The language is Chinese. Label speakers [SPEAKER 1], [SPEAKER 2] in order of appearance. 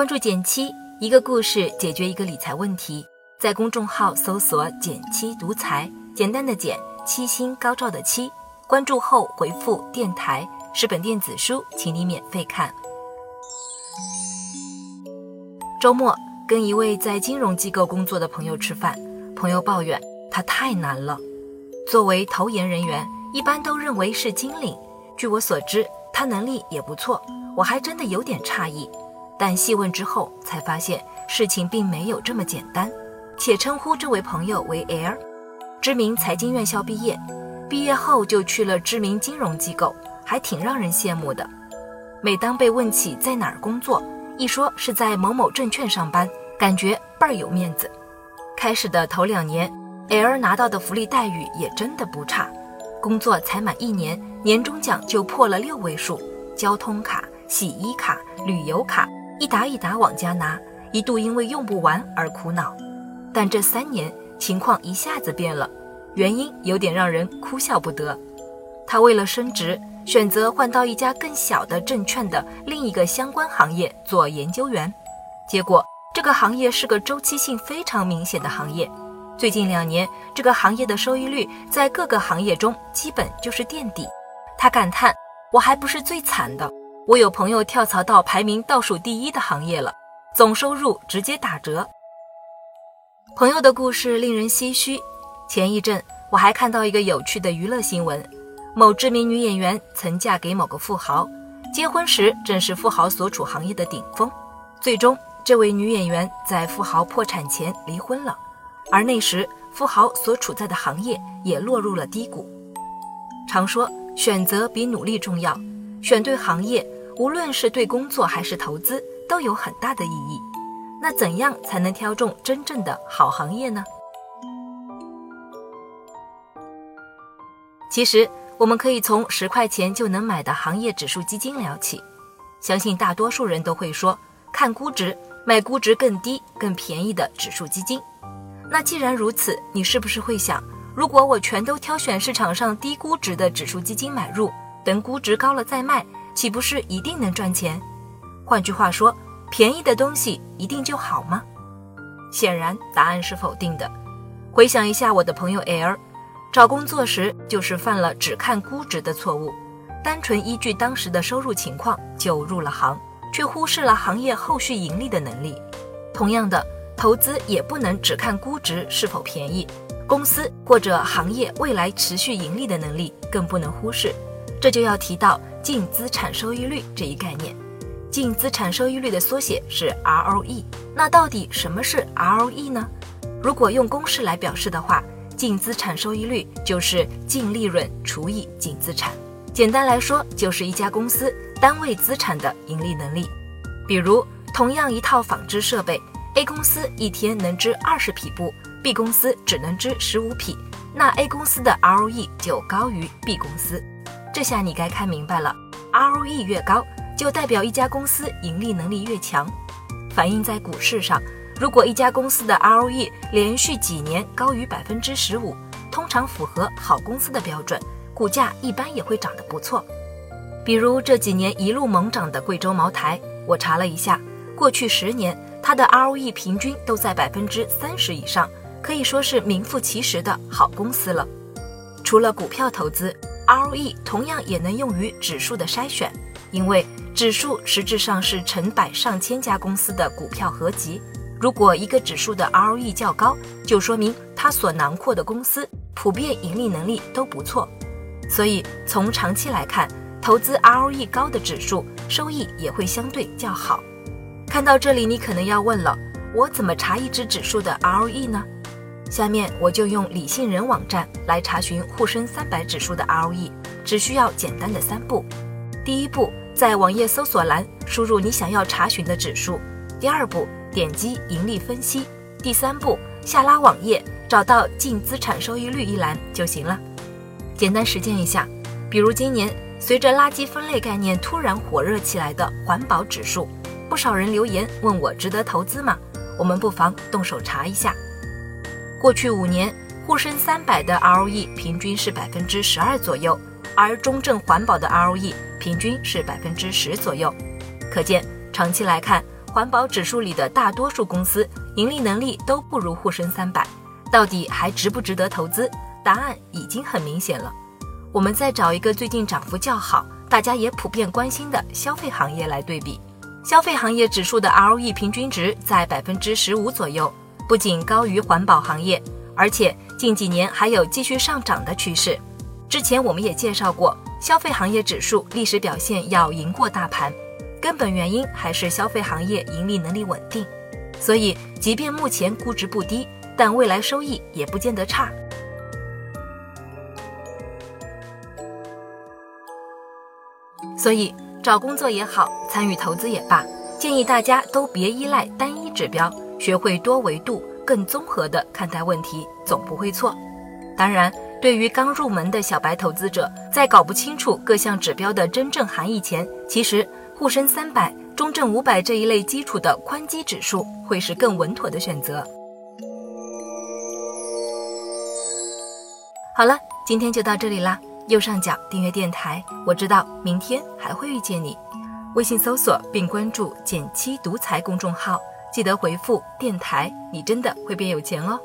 [SPEAKER 1] 关注减七，一个故事解决一个理财问题。在公众号搜索“减七独裁，简单的减，七星高照的七。关注后回复“电台”是本电子书，请你免费看。周末跟一位在金融机构工作的朋友吃饭，朋友抱怨他太难了。作为投研人员，一般都认为是金领。据我所知，他能力也不错，我还真的有点诧异。但细问之后，才发现事情并没有这么简单。且称呼这位朋友为 L，知名财经院校毕业，毕业后就去了知名金融机构，还挺让人羡慕的。每当被问起在哪儿工作，一说是在某某证券上班，感觉倍儿有面子。开始的头两年，L 拿到的福利待遇也真的不差，工作才满一年，年终奖就破了六位数，交通卡、洗衣卡、旅游卡一沓一沓往家拿，一度因为用不完而苦恼。但这三年情况一下子变了，原因有点让人哭笑不得。他为了升职，选择换到一家更小的证券的另一个相关行业做研究员。结果，这个行业是个周期性非常明显的行业。最近两年，这个行业的收益率在各个行业中基本就是垫底。他感叹：“我还不是最惨的，我有朋友跳槽到排名倒数第一的行业了，总收入直接打折。”朋友的故事令人唏嘘。前一阵，我还看到一个有趣的娱乐新闻：某知名女演员曾嫁给某个富豪，结婚时正是富豪所处行业的顶峰。最终，这位女演员在富豪破产前离婚了，而那时富豪所处在的行业也落入了低谷。常说选择比努力重要，选对行业，无论是对工作还是投资，都有很大的意义。那怎样才能挑中真正的好行业呢？其实，我们可以从十块钱就能买的行业指数基金聊起。相信大多数人都会说，看估值，买估值更低、更便宜的指数基金。那既然如此，你是不是会想，如果我全都挑选市场上低估值的指数基金买入，等估值高了再卖，岂不是一定能赚钱？换句话说。便宜的东西一定就好吗？显然答案是否定的。回想一下我的朋友 L，找工作时就是犯了只看估值的错误，单纯依据当时的收入情况就入了行，却忽视了行业后续盈利的能力。同样的，投资也不能只看估值是否便宜，公司或者行业未来持续盈利的能力更不能忽视。这就要提到净资产收益率这一概念。净资产收益率的缩写是 ROE。那到底什么是 ROE 呢？如果用公式来表示的话，净资产收益率就是净利润除以净资产。简单来说，就是一家公司单位资产的盈利能力。比如，同样一套纺织设备，A 公司一天能织二十匹布，B 公司只能织十五匹，那 A 公司的 ROE 就高于 B 公司。这下你该看明白了，ROE 越高。就代表一家公司盈利能力越强，反映在股市上。如果一家公司的 ROE 连续几年高于百分之十五，通常符合好公司的标准，股价一般也会涨得不错。比如这几年一路猛涨的贵州茅台，我查了一下，过去十年它的 ROE 平均都在百分之三十以上，可以说是名副其实的好公司了。除了股票投资，ROE 同样也能用于指数的筛选，因为。指数实质上是成百上千家公司的股票合集。如果一个指数的 ROE 较高，就说明它所囊括的公司普遍盈利能力都不错。所以从长期来看，投资 ROE 高的指数，收益也会相对较好。看到这里，你可能要问了：我怎么查一只指数的 ROE 呢？下面我就用理性人网站来查询沪深三百指数的 ROE，只需要简单的三步。第一步。在网页搜索栏输入你想要查询的指数。第二步，点击盈利分析。第三步，下拉网页，找到净资产收益率一栏就行了。简单实践一下，比如今年随着垃圾分类概念突然火热起来的环保指数，不少人留言问我值得投资吗？我们不妨动手查一下。过去五年，沪深三百的 ROE 平均是百分之十二左右，而中证环保的 ROE。平均是百分之十左右，可见长期来看，环保指数里的大多数公司盈利能力都不如沪深三百，到底还值不值得投资？答案已经很明显了。我们再找一个最近涨幅较好、大家也普遍关心的消费行业来对比。消费行业指数的 ROE 平均值在百分之十五左右，不仅高于环保行业，而且近几年还有继续上涨的趋势。之前我们也介绍过，消费行业指数历史表现要赢过大盘，根本原因还是消费行业盈利能力稳定。所以，即便目前估值不低，但未来收益也不见得差。所以，找工作也好，参与投资也罢，建议大家都别依赖单一指标，学会多维度、更综合的看待问题，总不会错。当然，对于刚入门的小白投资者，在搞不清楚各项指标的真正含义前，其实沪深三百、中证五百这一类基础的宽基指数会是更稳妥的选择。好了，今天就到这里啦。右上角订阅电台，我知道明天还会遇见你。微信搜索并关注“减七独裁”公众号，记得回复“电台”，你真的会变有钱哦。